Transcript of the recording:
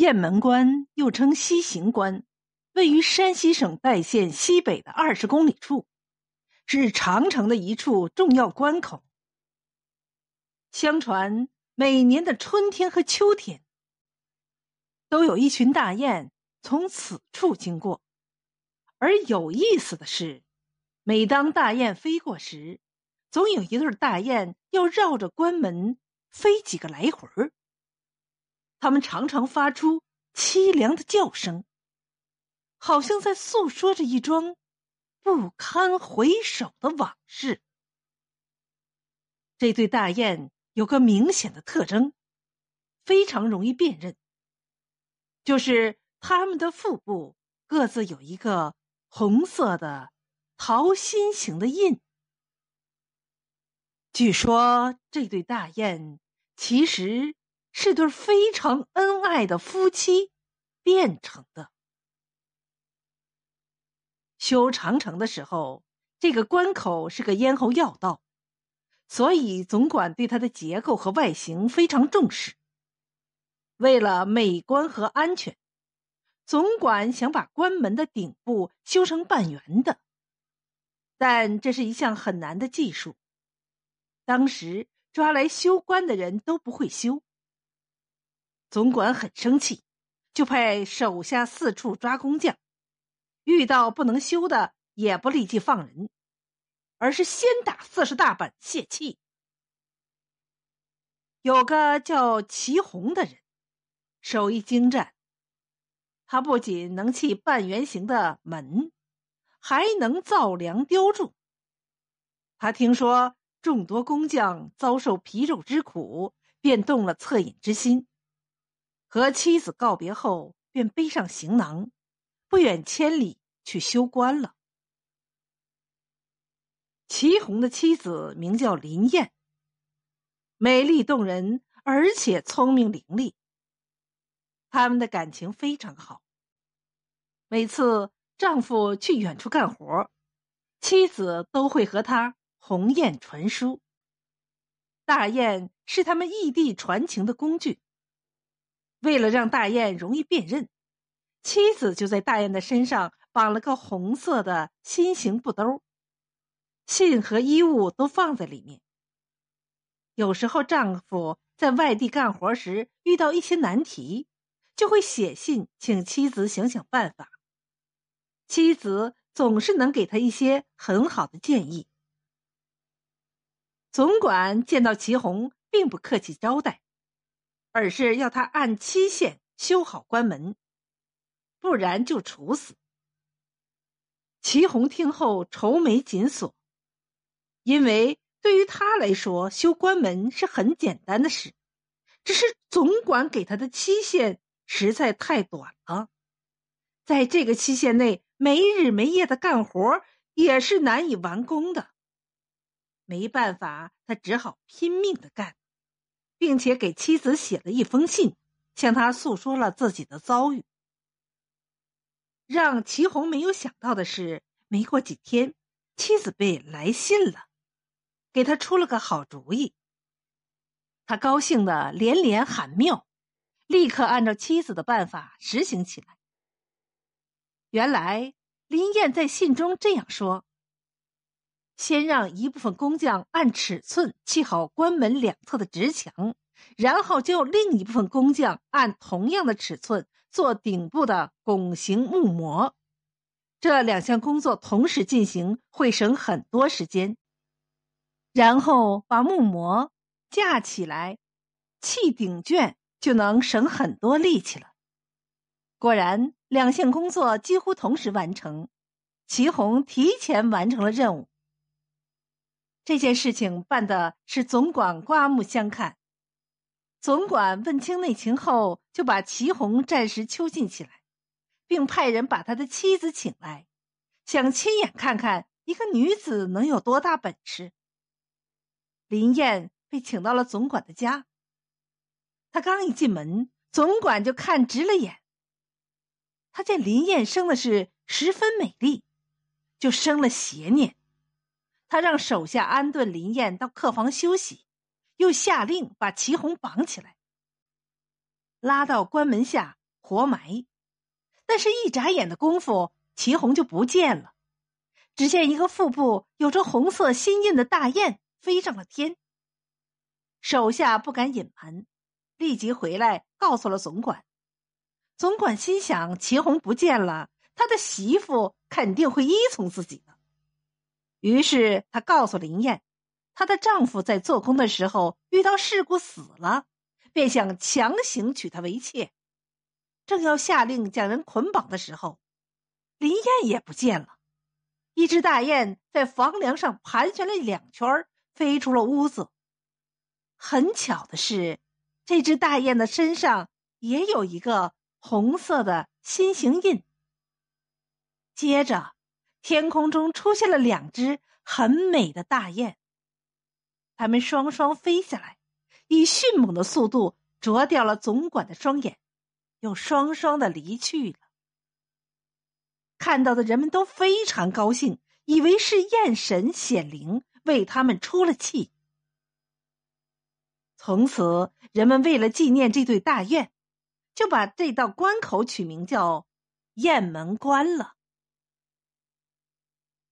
雁门关又称西行关，位于山西省代县西北的二十公里处，是长城的一处重要关口。相传，每年的春天和秋天，都有一群大雁从此处经过。而有意思的是，每当大雁飞过时，总有一对大雁要绕着关门飞几个来回儿。他们常常发出凄凉的叫声，好像在诉说着一桩不堪回首的往事。这对大雁有个明显的特征，非常容易辨认，就是它们的腹部各自有一个红色的桃心形的印。据说这对大雁其实。是对非常恩爱的夫妻变成的。修长城的时候，这个关口是个咽喉要道，所以总管对它的结构和外形非常重视。为了美观和安全，总管想把关门的顶部修成半圆的，但这是一项很难的技术。当时抓来修关的人都不会修。总管很生气，就派手下四处抓工匠，遇到不能修的，也不立即放人，而是先打四十大板泄气。有个叫齐红的人，手艺精湛，他不仅能砌半圆形的门，还能造梁雕柱。他听说众多工匠遭受皮肉之苦，便动了恻隐之心。和妻子告别后，便背上行囊，不远千里去修官了。祁红的妻子名叫林燕，美丽动人，而且聪明伶俐。他们的感情非常好。每次丈夫去远处干活，妻子都会和他鸿雁传书。大雁是他们异地传情的工具。为了让大雁容易辨认，妻子就在大雁的身上绑了个红色的心形布兜，信和衣物都放在里面。有时候丈夫在外地干活时遇到一些难题，就会写信请妻子想想办法。妻子总是能给他一些很好的建议。总管见到祁红，并不客气招待。而是要他按期限修好关门，不然就处死。祁红听后愁眉紧锁，因为对于他来说，修关门是很简单的事，只是总管给他的期限实在太短了，在这个期限内没日没夜的干活也是难以完工的。没办法，他只好拼命的干。并且给妻子写了一封信，向他诉说了自己的遭遇。让祁红没有想到的是，没过几天，妻子被来信了，给他出了个好主意。他高兴的连连喊妙，立刻按照妻子的办法实行起来。原来林燕在信中这样说：“先让一部分工匠按尺寸砌好关门两侧的直墙。”然后就另一部分工匠按同样的尺寸做顶部的拱形木模，这两项工作同时进行会省很多时间。然后把木模架起来，砌顶卷就能省很多力气了。果然，两项工作几乎同时完成，祁红提前完成了任务。这件事情办的是总管刮目相看。总管问清内情后，就把祁红暂时囚禁起来，并派人把他的妻子请来，想亲眼看看一个女子能有多大本事。林燕被请到了总管的家。他刚一进门，总管就看直了眼。他见林燕生的是十分美丽，就生了邪念。他让手下安顿林燕到客房休息。又下令把祁红绑起来，拉到关门下，活埋。但是，一眨眼的功夫，祁红就不见了。只见一个腹部有着红色心印的大雁飞上了天。手下不敢隐瞒，立即回来告诉了总管。总管心想：祁红不见了，他的媳妇肯定会依从自己的。于是他告诉林燕，她的丈夫在做工的时候遇到事故死了，便想强行娶她为妾。正要下令将人捆绑的时候，林燕也不见了。一只大雁在房梁上盘旋了两圈，飞出了屋子。很巧的是，这只大雁的身上也有一个红色的心形印。接着，天空中出现了两只很美的大雁，它们双双飞下来，以迅猛的速度啄掉了总管的双眼，又双双的离去了。看到的人们都非常高兴，以为是雁神显灵，为他们出了气。从此，人们为了纪念这对大雁，就把这道关口取名叫雁门关了。